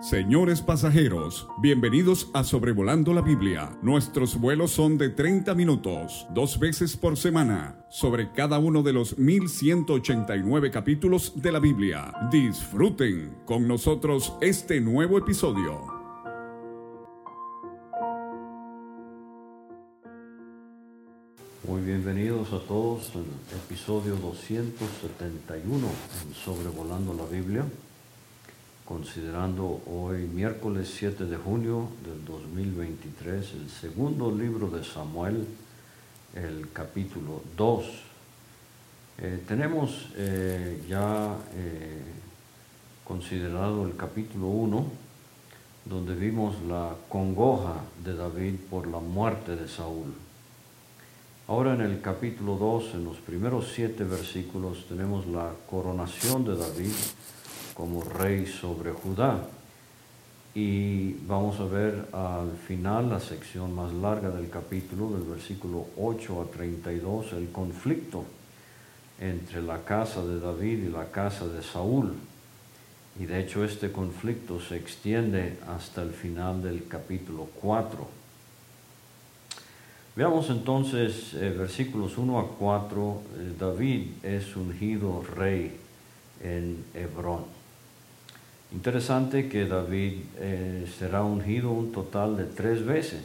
Señores pasajeros, bienvenidos a Sobrevolando la Biblia. Nuestros vuelos son de 30 minutos, dos veces por semana, sobre cada uno de los 1189 capítulos de la Biblia. Disfruten con nosotros este nuevo episodio. Muy bienvenidos a todos al episodio 271 en Sobrevolando la Biblia considerando hoy miércoles 7 de junio del 2023 el segundo libro de Samuel, el capítulo 2. Eh, tenemos eh, ya eh, considerado el capítulo 1, donde vimos la congoja de David por la muerte de Saúl. Ahora en el capítulo 2, en los primeros siete versículos, tenemos la coronación de David como rey sobre Judá. Y vamos a ver al final, la sección más larga del capítulo, del versículo 8 a 32, el conflicto entre la casa de David y la casa de Saúl. Y de hecho este conflicto se extiende hasta el final del capítulo 4. Veamos entonces eh, versículos 1 a 4. Eh, David es ungido rey en Hebrón. Interesante que David eh, será ungido un total de tres veces,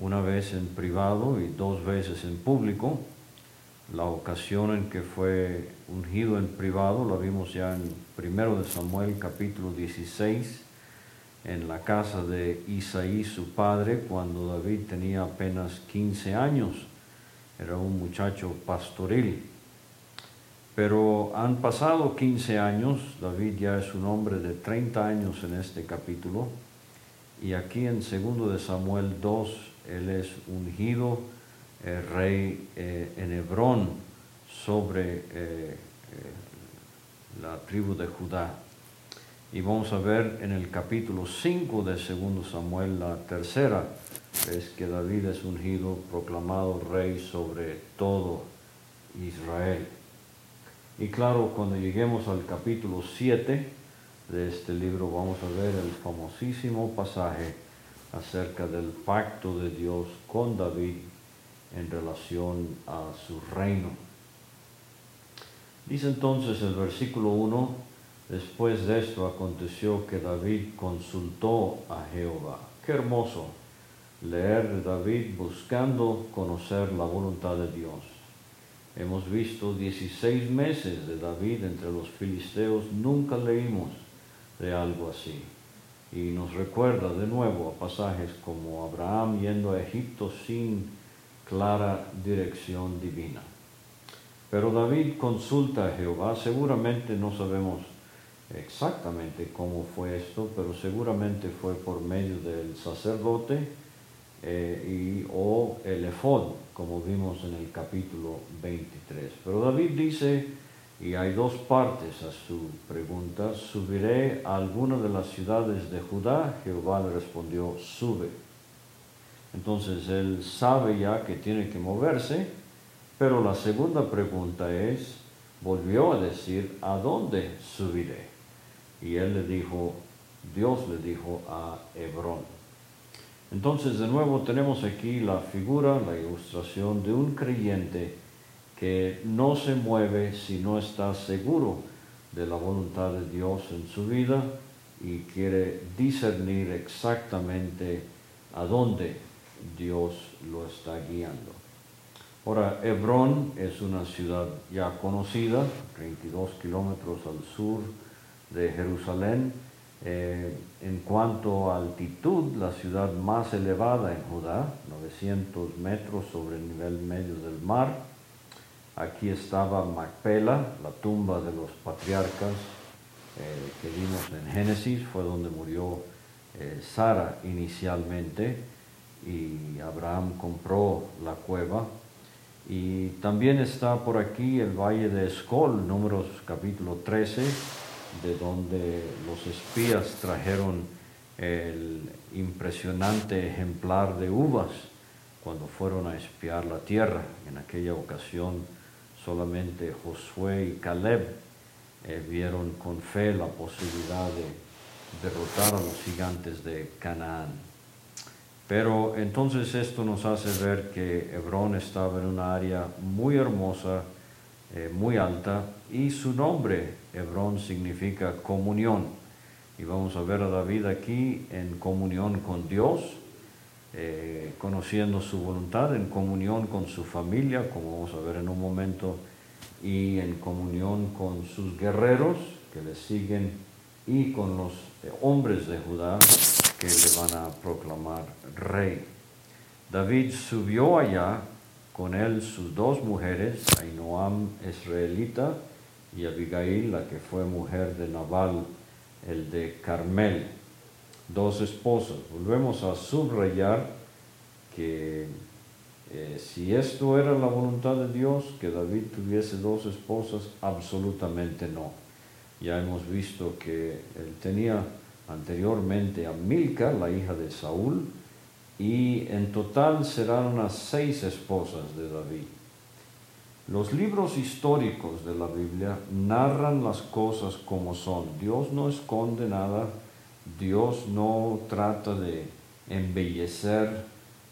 una vez en privado y dos veces en público. La ocasión en que fue ungido en privado la vimos ya en 1 de Samuel capítulo 16, en la casa de Isaí su padre, cuando David tenía apenas 15 años, era un muchacho pastoril. Pero han pasado 15 años, David ya es un hombre de 30 años en este capítulo, y aquí en 2 de Samuel 2, él es ungido eh, rey eh, en Hebrón sobre eh, la tribu de Judá. Y vamos a ver en el capítulo 5 de 2 Samuel, la tercera es que David es ungido, proclamado rey sobre todo Israel. Y claro, cuando lleguemos al capítulo 7 de este libro vamos a ver el famosísimo pasaje acerca del pacto de Dios con David en relación a su reino. Dice entonces el versículo 1, después de esto aconteció que David consultó a Jehová. Qué hermoso leer de David buscando conocer la voluntad de Dios. Hemos visto 16 meses de David entre los filisteos, nunca leímos de algo así. Y nos recuerda de nuevo a pasajes como Abraham yendo a Egipto sin clara dirección divina. Pero David consulta a Jehová, seguramente no sabemos exactamente cómo fue esto, pero seguramente fue por medio del sacerdote eh, y, o el efod, como vimos en el capítulo 23. Pero David dice, y hay dos partes a su pregunta, ¿subiré a alguna de las ciudades de Judá? Jehová le respondió, sube. Entonces él sabe ya que tiene que moverse, pero la segunda pregunta es, volvió a decir, ¿a dónde subiré? Y él le dijo, Dios le dijo a Hebrón. Entonces de nuevo tenemos aquí la figura, la ilustración de un creyente que no se mueve si no está seguro de la voluntad de Dios en su vida y quiere discernir exactamente a dónde Dios lo está guiando. Ahora, Hebrón es una ciudad ya conocida, 32 kilómetros al sur de Jerusalén, eh, en cuanto a altitud, la ciudad más elevada en Judá, 900 metros sobre el nivel medio del mar. Aquí estaba Macpela, la tumba de los patriarcas eh, que vimos en Génesis, fue donde murió eh, Sara inicialmente y Abraham compró la cueva. Y también está por aquí el valle de Escol, números capítulo 13 de donde los espías trajeron el impresionante ejemplar de uvas cuando fueron a espiar la tierra. En aquella ocasión solamente Josué y Caleb eh, vieron con fe la posibilidad de, derrotar a los gigantes de Canaán. Pero entonces esto nos hace ver que Hebrón estaba en una área muy hermosa, eh, muy alta, y su nombre, Hebrón, significa comunión. Y vamos a ver a David aquí en comunión con Dios, eh, conociendo su voluntad, en comunión con su familia, como vamos a ver en un momento, y en comunión con sus guerreros que le siguen y con los eh, hombres de Judá que le van a proclamar rey. David subió allá con él sus dos mujeres, Ainoam israelita y Abigail, la que fue mujer de Nabal, el de Carmel, dos esposas. Volvemos a subrayar que eh, si esto era la voluntad de Dios, que David tuviese dos esposas, absolutamente no. Ya hemos visto que él tenía anteriormente a Milca, la hija de Saúl, y en total serán unas seis esposas de David. Los libros históricos de la Biblia narran las cosas como son. Dios no esconde nada, Dios no trata de embellecer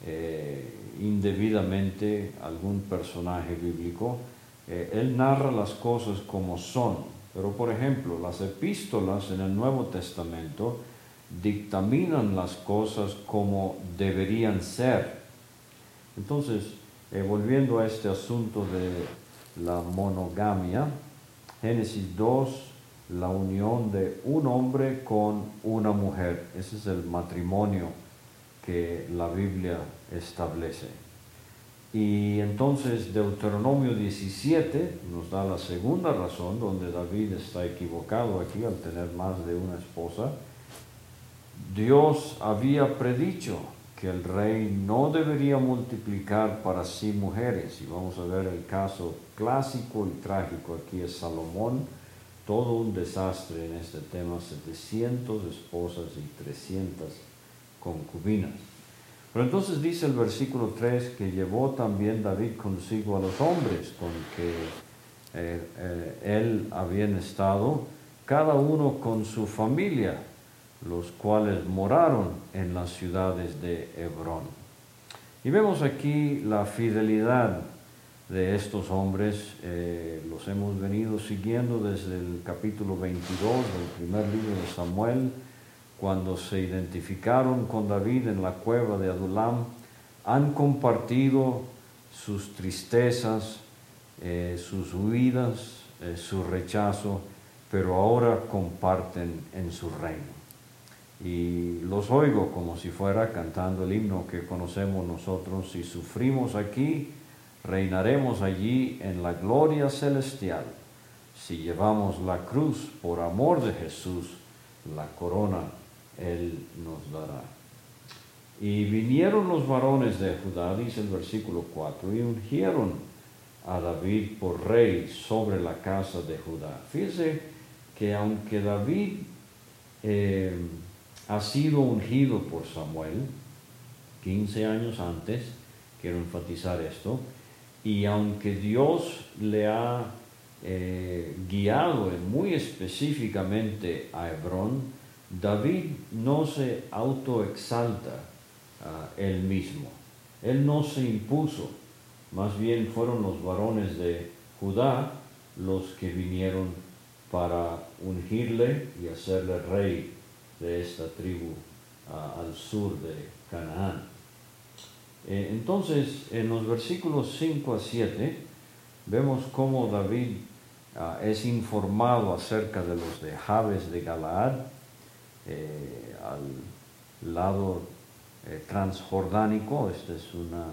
eh, indebidamente algún personaje bíblico. Eh, él narra las cosas como son. Pero por ejemplo, las epístolas en el Nuevo Testamento dictaminan las cosas como deberían ser. Entonces, eh, volviendo a este asunto de la monogamia, Génesis 2, la unión de un hombre con una mujer. Ese es el matrimonio que la Biblia establece. Y entonces Deuteronomio 17 nos da la segunda razón donde David está equivocado aquí al tener más de una esposa. Dios había predicho que el rey no debería multiplicar para sí mujeres. Y vamos a ver el caso clásico y trágico aquí es Salomón. Todo un desastre en este tema, 700 esposas y 300 concubinas. Pero entonces dice el versículo 3 que llevó también David consigo a los hombres con que eh, eh, él había estado, cada uno con su familia, los cuales moraron en las ciudades de Hebrón. Y vemos aquí la fidelidad de estos hombres, eh, los hemos venido siguiendo desde el capítulo 22 del primer libro de Samuel, cuando se identificaron con David en la cueva de Adulam, han compartido sus tristezas, eh, sus huidas, eh, su rechazo, pero ahora comparten en su reino. Y los oigo como si fuera cantando el himno que conocemos nosotros, si sufrimos aquí, reinaremos allí en la gloria celestial. Si llevamos la cruz por amor de Jesús, la corona él nos dará. Y vinieron los varones de Judá, dice el versículo 4, y ungieron a David por rey sobre la casa de Judá. Fíjese que aunque David eh, ha sido ungido por Samuel 15 años antes, quiero enfatizar esto, y aunque Dios le ha eh, guiado muy específicamente a Hebrón, David no se autoexalta a él mismo. Él no se impuso, más bien fueron los varones de Judá los que vinieron para ungirle y hacerle rey de esta tribu al sur de Canaán. Eh, entonces, en los versículos 5 a 7, vemos cómo David ah, es informado acerca de los de Jabes de Galaad, eh, al lado eh, transjordánico, esta es una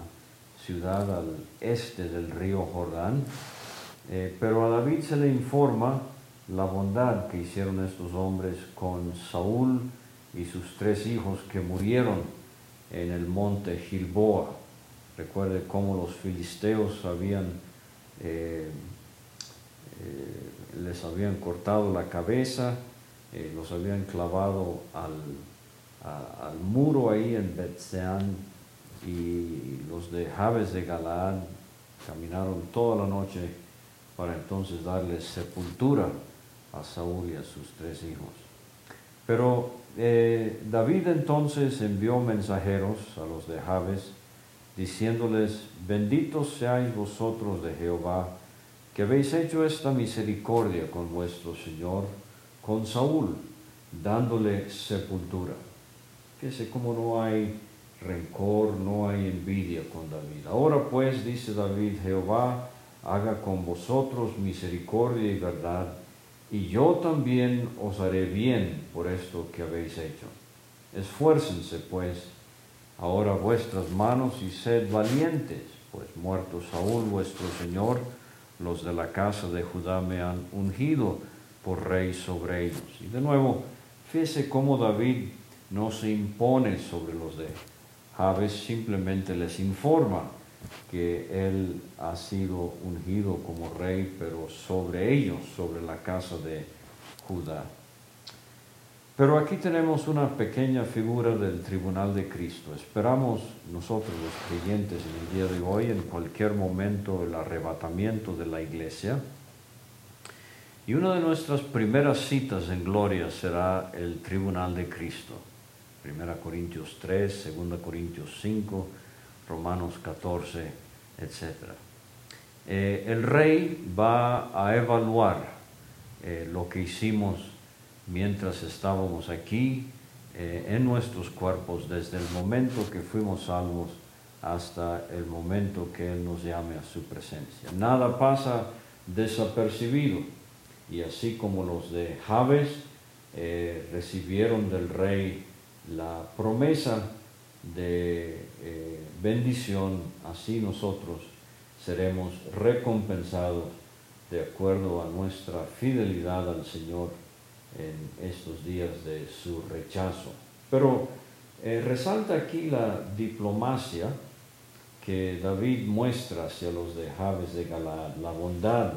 ciudad al este del río Jordán, pero a David se le informa la bondad que hicieron estos hombres con Saúl y sus tres hijos que murieron en el monte Gilboa. Recuerde cómo los filisteos habían, les habían cortado la cabeza eh, los habían clavado al, al muro ahí en Betseán y los de Jabes de Galaad caminaron toda la noche para entonces darle sepultura a Saúl y a sus tres hijos. Pero eh, David entonces envió mensajeros a los de Jabes, diciéndoles, benditos seáis vosotros de Jehová, que habéis hecho esta misericordia con vuestro Señor, con Saúl, dándole sepultura. Fíjese cómo no hay rencor, no hay envidia con David. Ahora pues, dice David, Jehová haga con vosotros misericordia y verdad, y yo también os haré bien por esto que habéis hecho. Esfuércense pues ahora vuestras manos y sed valientes, pues muerto Saúl vuestro Señor, los de la casa de Judá me han ungido por rey sobre ellos. Y de nuevo, fíjese cómo David no se impone sobre los de Jabes, simplemente les informa que él ha sido ungido como rey, pero sobre ellos, sobre la casa de Judá. Pero aquí tenemos una pequeña figura del tribunal de Cristo. Esperamos nosotros los creyentes en el día de hoy, en cualquier momento, el arrebatamiento de la iglesia. Y una de nuestras primeras citas en gloria será el tribunal de Cristo. 1 Corintios 3, 2 Corintios 5, Romanos 14, etc. Eh, el rey va a evaluar eh, lo que hicimos mientras estábamos aquí eh, en nuestros cuerpos, desde el momento que fuimos salvos hasta el momento que Él nos llame a su presencia. Nada pasa desapercibido. Y así como los de Jabes recibieron del rey la promesa de bendición, así nosotros seremos recompensados de acuerdo a nuestra fidelidad al Señor en estos días de su rechazo. Pero eh, resalta aquí la diplomacia que David muestra hacia los de Jabes de Galaad, la bondad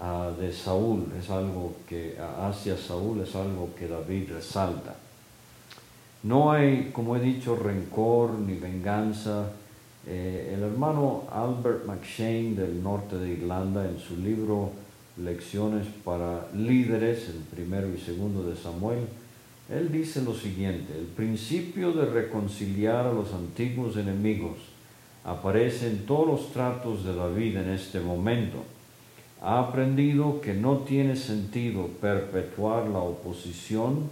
ah, de Saúl es algo que hacia Saúl es algo que David resalta. No hay, como he dicho, rencor ni venganza. Eh, el hermano Albert McShane del norte de Irlanda, en su libro Lecciones para líderes, el primero y segundo de Samuel, él dice lo siguiente, el principio de reconciliar a los antiguos enemigos aparece en todos los tratos de David en este momento. Ha aprendido que no tiene sentido perpetuar la oposición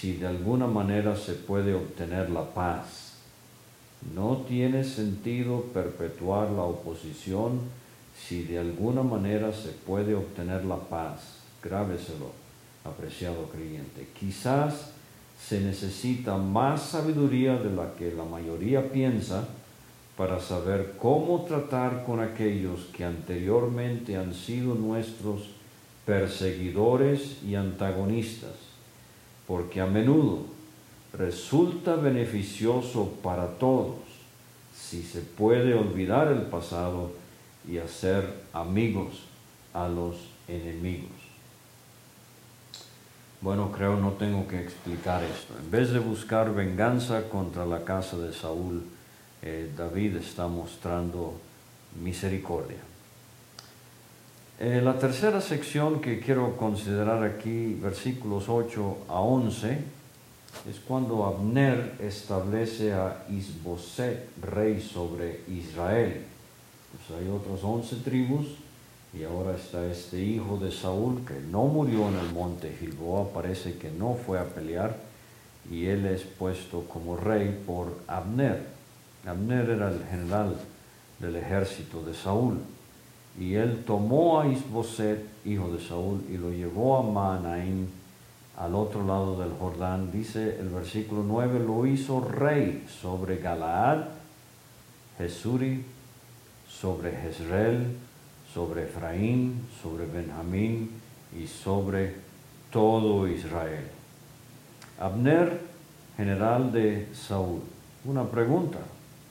si de alguna manera se puede obtener la paz. No tiene sentido perpetuar la oposición si de alguna manera se puede obtener la paz. Grábeselo, apreciado creyente. Quizás se necesita más sabiduría de la que la mayoría piensa para saber cómo tratar con aquellos que anteriormente han sido nuestros perseguidores y antagonistas porque a menudo resulta beneficioso para todos si se puede olvidar el pasado y hacer amigos a los enemigos. Bueno, creo no tengo que explicar esto. En vez de buscar venganza contra la casa de Saúl, eh, David está mostrando misericordia. Eh, la tercera sección que quiero considerar aquí, versículos 8 a 11, es cuando Abner establece a Isboset rey sobre Israel. Pues hay otras 11 tribus y ahora está este hijo de Saúl que no murió en el monte Gilboa, parece que no fue a pelear y él es puesto como rey por Abner. Abner era el general del ejército de Saúl. Y él tomó a Isboset, hijo de Saúl, y lo llevó a Maanaim, al otro lado del Jordán. Dice el versículo 9, lo hizo rey sobre Galaad, Jesuri, sobre Jezreel, sobre Efraín, sobre Benjamín y sobre todo Israel. Abner, general de Saúl. Una pregunta,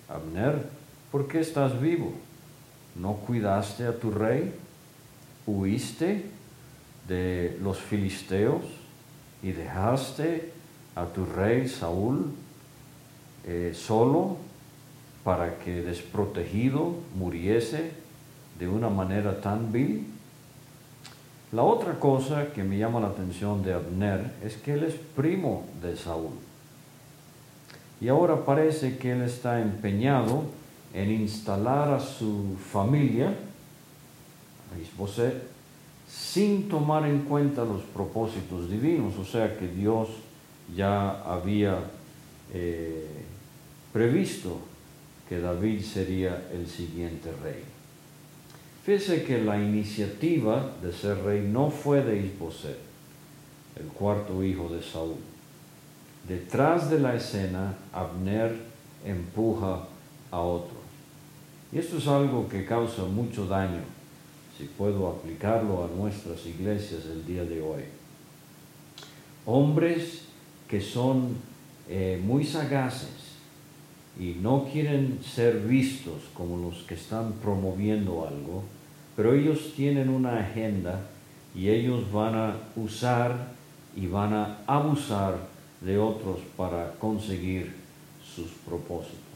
Abner, ¿por qué estás vivo? ¿No cuidaste a tu rey? ¿Huiste de los filisteos y dejaste a tu rey Saúl eh, solo para que desprotegido muriese de una manera tan vil? La otra cosa que me llama la atención de Abner es que él es primo de Saúl. Y ahora parece que él está empeñado en instalar a su familia, Isboset, sin tomar en cuenta los propósitos divinos, o sea que Dios ya había eh, previsto que David sería el siguiente rey. Fíjese que la iniciativa de ser rey no fue de Isboset, el cuarto hijo de Saúl. Detrás de la escena, Abner empuja a otro. Y esto es algo que causa mucho daño, si puedo aplicarlo a nuestras iglesias el día de hoy. Hombres que son eh, muy sagaces y no quieren ser vistos como los que están promoviendo algo, pero ellos tienen una agenda y ellos van a usar y van a abusar de otros para conseguir sus propósitos.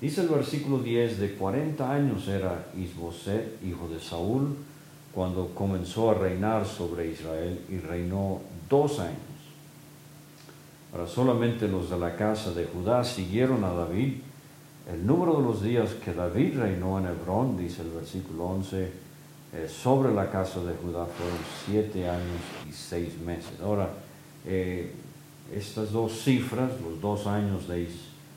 Dice el versículo 10, de 40 años era Isboset, hijo de Saúl, cuando comenzó a reinar sobre Israel y reinó dos años. Ahora solamente los de la casa de Judá siguieron a David. El número de los días que David reinó en Hebrón, dice el versículo 11, eh, sobre la casa de Judá fueron siete años y seis meses. Ahora, eh, estas dos cifras, los dos años de,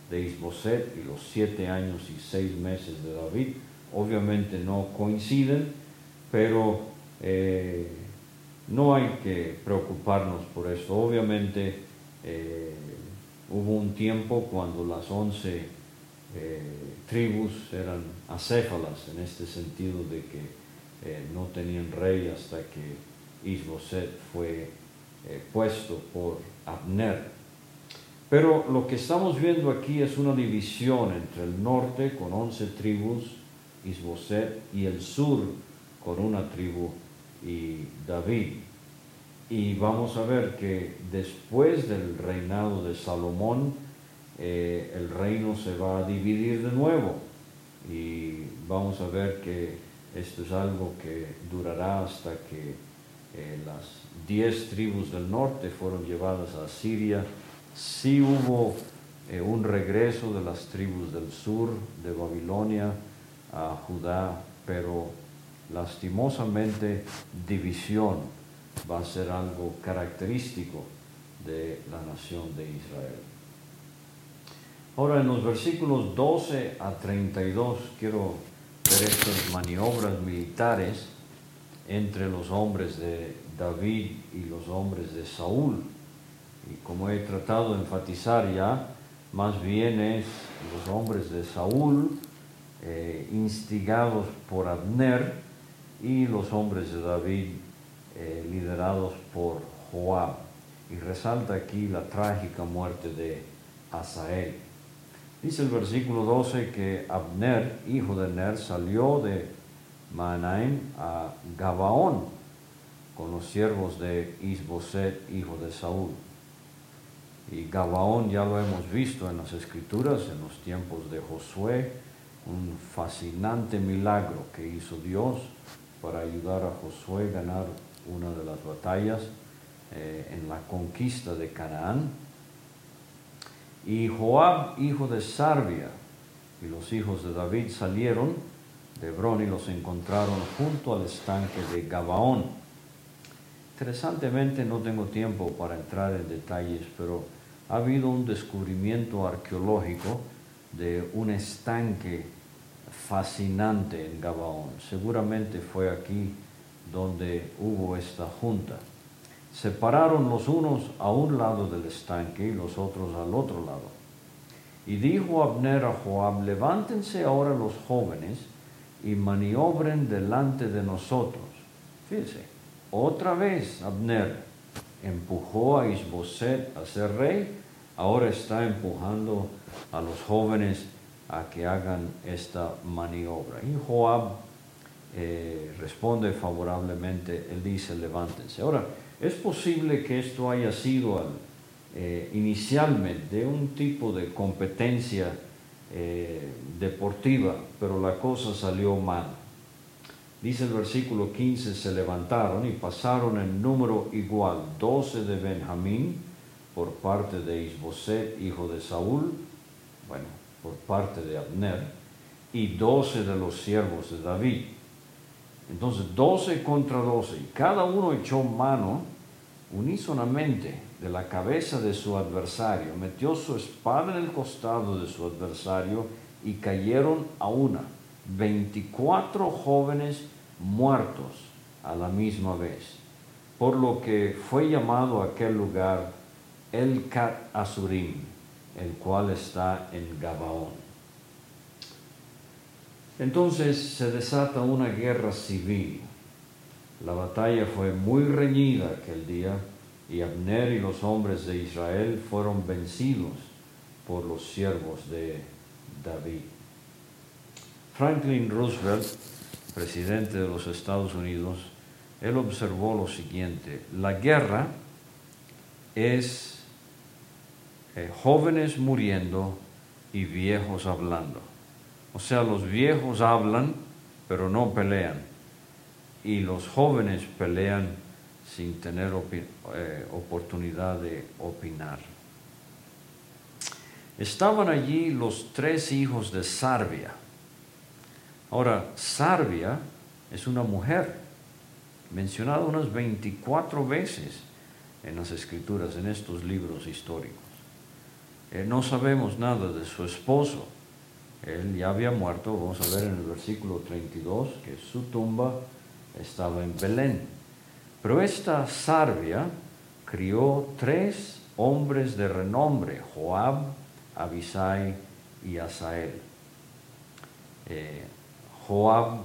de Isboset y los siete años y seis meses de David, obviamente no coinciden, pero eh, no hay que preocuparnos por eso. Obviamente, eh, hubo un tiempo cuando las once eh, tribus eran acéfalas, en este sentido de que no tenían rey hasta que Isboset fue puesto por Abner. Pero lo que estamos viendo aquí es una división entre el norte con once tribus, Isboset, y el sur con una tribu y David. Y vamos a ver que después del reinado de Salomón, eh, el reino se va a dividir de nuevo. Y vamos a ver que esto es algo que durará hasta que eh, las diez tribus del norte fueron llevadas a Siria. Sí hubo eh, un regreso de las tribus del sur, de Babilonia a Judá, pero lastimosamente división va a ser algo característico de la nación de Israel. Ahora en los versículos 12 a 32 quiero ver estas maniobras militares entre los hombres de David y los hombres de Saúl. Y como he tratado de enfatizar ya, más bien es los hombres de Saúl eh, instigados por Abner y los hombres de David eh, liderados por Joab. Y resalta aquí la trágica muerte de Asael. Dice el versículo 12 que Abner, hijo de Ner, salió de Manaim a Gabaón con los siervos de Isboset, hijo de Saúl. Y Gabaón ya lo hemos visto en las escrituras, en los tiempos de Josué, un fascinante milagro que hizo Dios para ayudar a Josué a ganar una de las batallas eh, en la conquista de Canaán. Y Joab, hijo de Sarbia, y los hijos de David salieron de Hebrón y los encontraron junto al estanque de Gabaón. Interesantemente, no tengo tiempo para entrar en detalles, pero ha habido un descubrimiento arqueológico de un estanque fascinante en Gabaón. Seguramente fue aquí donde hubo esta junta. Separaron los unos a un lado del estanque y los otros al otro lado. Y dijo Abner a Joab, levántense ahora los jóvenes y maniobren delante de nosotros. Fíjense, otra vez Abner empujó a Isboset a ser rey, ahora está empujando a los jóvenes a que hagan esta maniobra. Y Joab eh, responde favorablemente, él dice, levántense. Ahora, es posible que esto haya sido eh, inicialmente un tipo de competencia eh, deportiva, pero la cosa salió mal. Dice el versículo 15, se levantaron y pasaron en número igual, doce de Benjamín por parte de Isboset, hijo de Saúl, bueno, por parte de Abner, y doce de los siervos de David. Entonces, doce contra doce, y cada uno echó mano unísonamente de la cabeza de su adversario, metió su espada en el costado de su adversario y cayeron a una, veinticuatro jóvenes muertos a la misma vez, por lo que fue llamado aquel lugar El Kat Asurim, el cual está en Gabaón. Entonces se desata una guerra civil. La batalla fue muy reñida aquel día y Abner y los hombres de Israel fueron vencidos por los siervos de David. Franklin Roosevelt, presidente de los Estados Unidos, él observó lo siguiente, la guerra es eh, jóvenes muriendo y viejos hablando. O sea, los viejos hablan, pero no pelean. Y los jóvenes pelean sin tener eh, oportunidad de opinar. Estaban allí los tres hijos de Sarvia. Ahora, Sarvia es una mujer, mencionada unas 24 veces en las escrituras, en estos libros históricos. Eh, no sabemos nada de su esposo. Él ya había muerto, vamos a ver en el versículo 32, que su tumba estaba en Belén. Pero esta Sarvia crió tres hombres de renombre, Joab, Abisai y Asael. Eh, Joab,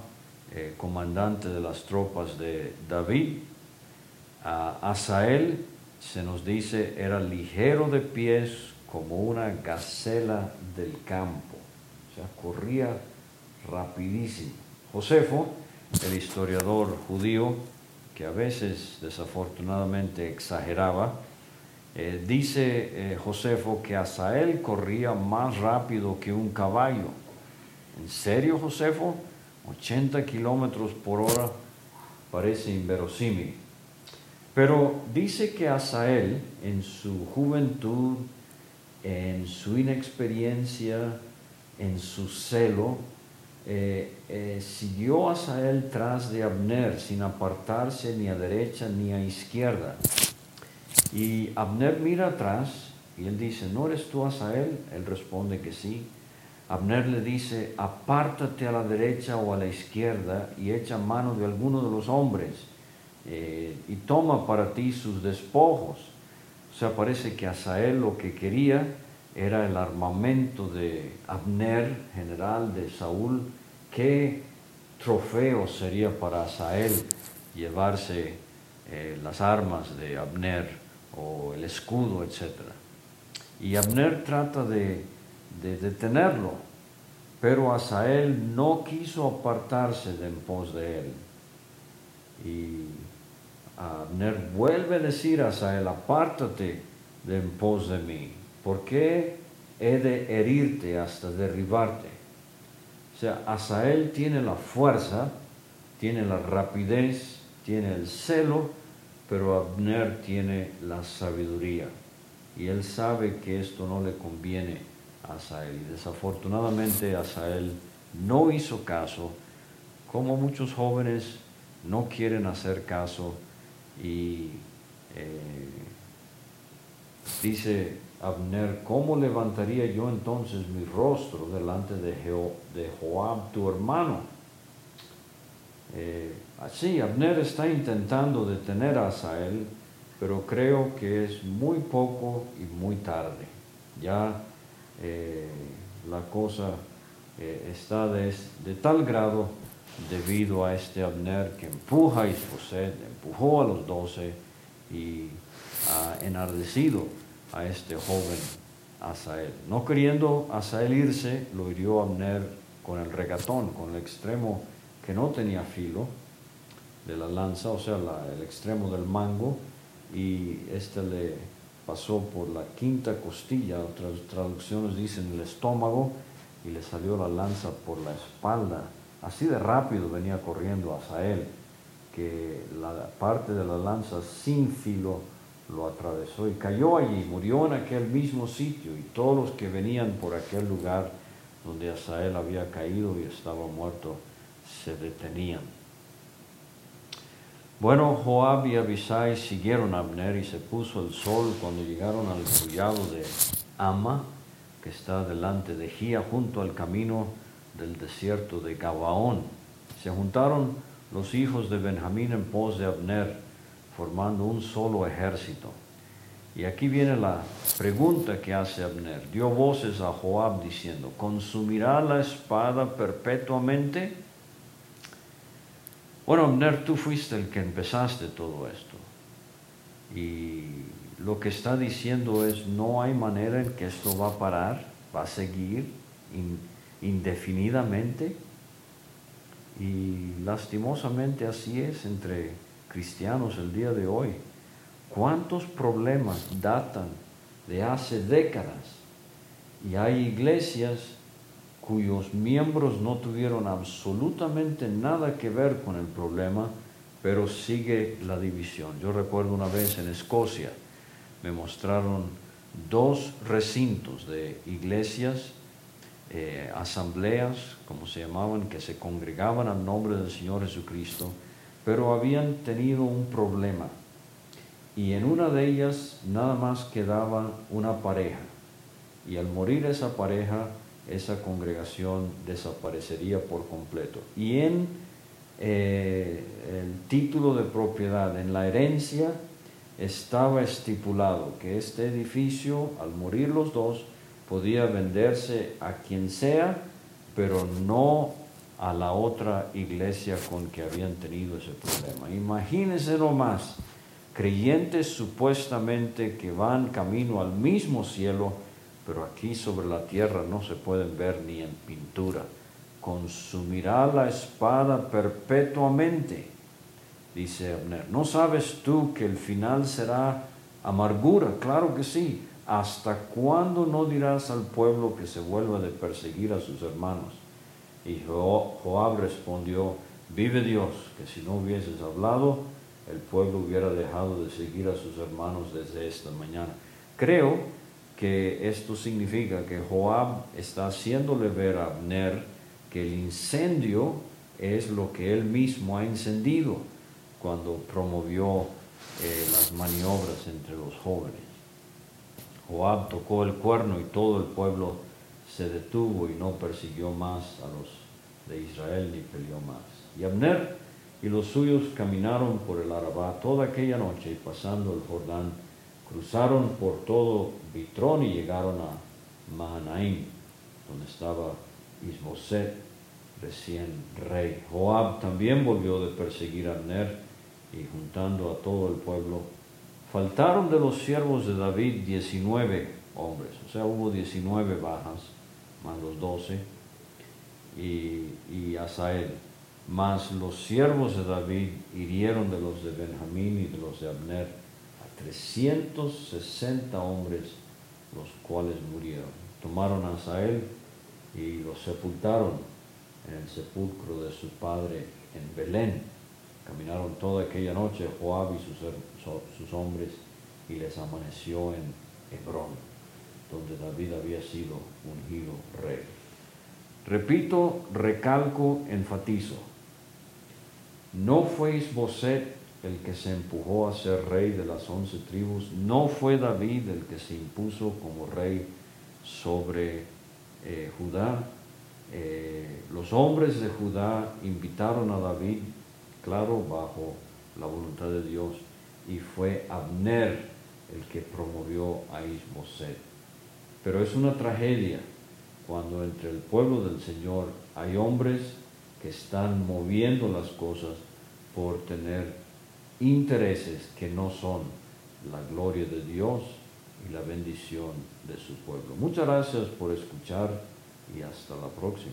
eh, comandante de las tropas de David, Asael, se nos dice, era ligero de pies como una gacela del campo, o sea, corría rapidísimo. Josefo, el historiador judío, que a veces desafortunadamente exageraba, eh, dice eh, Josefo que Asael corría más rápido que un caballo. ¿En serio, Josefo? 80 kilómetros por hora parece inverosímil. Pero dice que Asael, en su juventud, en su inexperiencia, en su celo, eh, eh, siguió Asael tras de Abner sin apartarse ni a derecha ni a izquierda. Y Abner mira atrás y él dice, ¿no eres tú Asael? Él responde que sí. Abner le dice, apártate a la derecha o a la izquierda y echa mano de alguno de los hombres eh, y toma para ti sus despojos. O sea, parece que Asael lo que quería era el armamento de Abner, general de Saúl, qué trofeo sería para Asael llevarse eh, las armas de Abner o el escudo, etc. Y Abner trata de detenerlo, pero Asael no quiso apartarse de en pos de él. Y Abner vuelve a decir a Asael, apártate de en pos de mí. ¿Por qué he de herirte hasta derribarte? O sea, Asael tiene la fuerza, tiene la rapidez, tiene el celo, pero Abner tiene la sabiduría. Y él sabe que esto no le conviene Asael. Y desafortunadamente Asael no hizo caso, como muchos jóvenes no quieren hacer caso y eh, dice Abner, ¿cómo levantaría yo entonces mi rostro delante de, Joab, tu hermano? Eh, así, Abner está intentando detener a Asael, pero creo que es muy poco y muy tarde. Ya eh, la cosa eh, está de, tal grado debido a este Abner que empuja a Isboset, empujó a los doce y ha enardecido a este joven Asael. No queriendo Asael irse, lo hirió Abner con el regatón, con el extremo que no tenía filo de la lanza, o sea, el extremo del mango, y este le pasó por la quinta costilla, otras traducciones dicen el estómago, y le salió la lanza por la espalda así de rápido venía corriendo Asael, que la parte de la lanza sin filo lo atravesó y cayó allí, murió en aquel mismo sitio, y todos los que venían por aquel lugar donde Asael había caído y estaba muerto, se detenían. Bueno, Joab y Abisai siguieron a Abner y se puso el sol cuando llegaron al collado de Ama, que está delante de Gia, junto al camino del desierto de Gabaón. Se juntaron los hijos de Benjamín en pos de Abner, formando un solo ejército. Y aquí viene la pregunta que hace Abner. Dio voces a Joab diciendo, ¿consumirá la espada perpetuamente? Bueno, Abner, tú fuiste el que empezaste todo esto. Y lo que está diciendo es, no hay manera en que esto va a parar, va a seguir indefinidamente. Y lastimosamente así es entre cristianos el día de hoy. ¿Cuántos problemas datan de hace décadas? Y hay iglesias cuyos miembros no tuvieron absolutamente nada que ver con el problema, pero sigue la división. Yo recuerdo una vez en Escocia, me mostraron dos recintos de iglesias, eh, asambleas, como se llamaban, que se congregaban al nombre del Señor Jesucristo, pero habían tenido un problema. Y en una de ellas nada más quedaba una pareja. Y al morir esa pareja, esa congregación desaparecería por completo. Y en eh, el título de propiedad, en la herencia, estaba estipulado que este edificio, al morir los dos, podía venderse a quien sea, pero no a la otra iglesia con que habían tenido ese problema. Imagínense nomás, creyentes supuestamente que van camino al mismo cielo, pero aquí sobre la tierra no se pueden ver ni en pintura. Consumirá la espada perpetuamente dice Abner. ¿No sabes tú que el final será amargura? Claro que sí. ¿Hasta cuándo no dirás al pueblo que se vuelva de perseguir a sus hermanos? Y Joab respondió, vive Dios, que si no hubieses hablado, el pueblo hubiera dejado de seguir a sus hermanos desde esta mañana. Creo que esto significa que Joab está haciéndole ver a Abner que el incendio es lo que él mismo ha encendido cuando promovió eh, las maniobras entre los jóvenes. Joab tocó el cuerno y todo el pueblo se detuvo y no persiguió más a los de Israel ni peleó más. Y Abner y los suyos caminaron por el Arabá toda aquella noche y pasando el Jordán, cruzaron por todo Bitrón y llegaron a Mahanaim, donde estaba Isboset, recién rey. Joab también volvió de perseguir a Abner y juntando a todo el pueblo, faltaron de los siervos de David 19 hombres, o sea, hubo 19 bajas, más los 12, y, y Asael, más los siervos de David hirieron de los de Benjamín y de los de Abner 360 hombres, los cuales murieron. Tomaron a Asael y lo sepultaron en el sepulcro de su padre en Belén Caminaron toda aquella noche Joab y sus, hombres y les amaneció en Hebrón, donde David había sido ungido rey. Repito, recalco, enfatizo. No fue Isboset el que se empujó a ser rey de las once tribus, no fue David el que se impuso como rey sobre eh, Judá. Eh, los hombres de Judá invitaron a David claro, bajo la voluntad de Dios, y fue Abner el que promovió a Isboset. Pero es una tragedia cuando entre el pueblo del Señor hay hombres que están moviendo las cosas por tener intereses que no son la gloria de Dios y la bendición de su pueblo. Muchas gracias por escuchar y hasta la próxima.